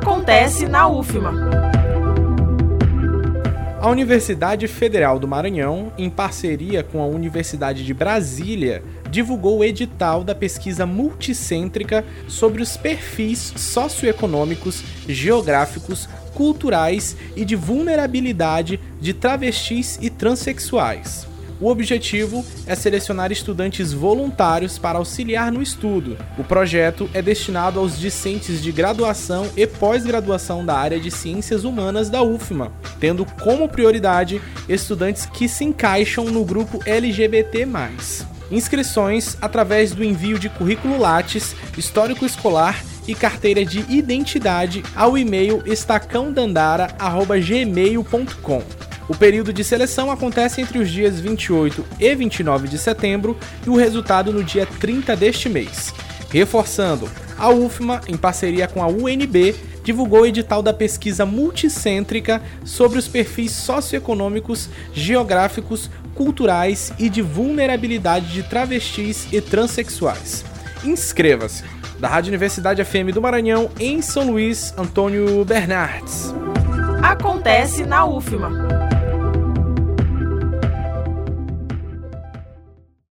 Acontece na UFMA. A Universidade Federal do Maranhão, em parceria com a Universidade de Brasília, divulgou o edital da pesquisa multicêntrica sobre os perfis socioeconômicos, geográficos, culturais e de vulnerabilidade de travestis e transexuais. O objetivo é selecionar estudantes voluntários para auxiliar no estudo. O projeto é destinado aos discentes de graduação e pós-graduação da área de Ciências Humanas da UFMA, tendo como prioridade estudantes que se encaixam no grupo LGBT. Inscrições através do envio de currículo Lattes, histórico escolar e carteira de identidade ao e-mail estacãodandara.gmail.com. O período de seleção acontece entre os dias 28 e 29 de setembro e o resultado no dia 30 deste mês. Reforçando, a UFMA, em parceria com a UNB, divulgou o edital da pesquisa multicêntrica sobre os perfis socioeconômicos, geográficos, culturais e de vulnerabilidade de travestis e transexuais. Inscreva-se! Da Rádio Universidade FM do Maranhão, em São Luís, Antônio Bernardes. Acontece na UFMA.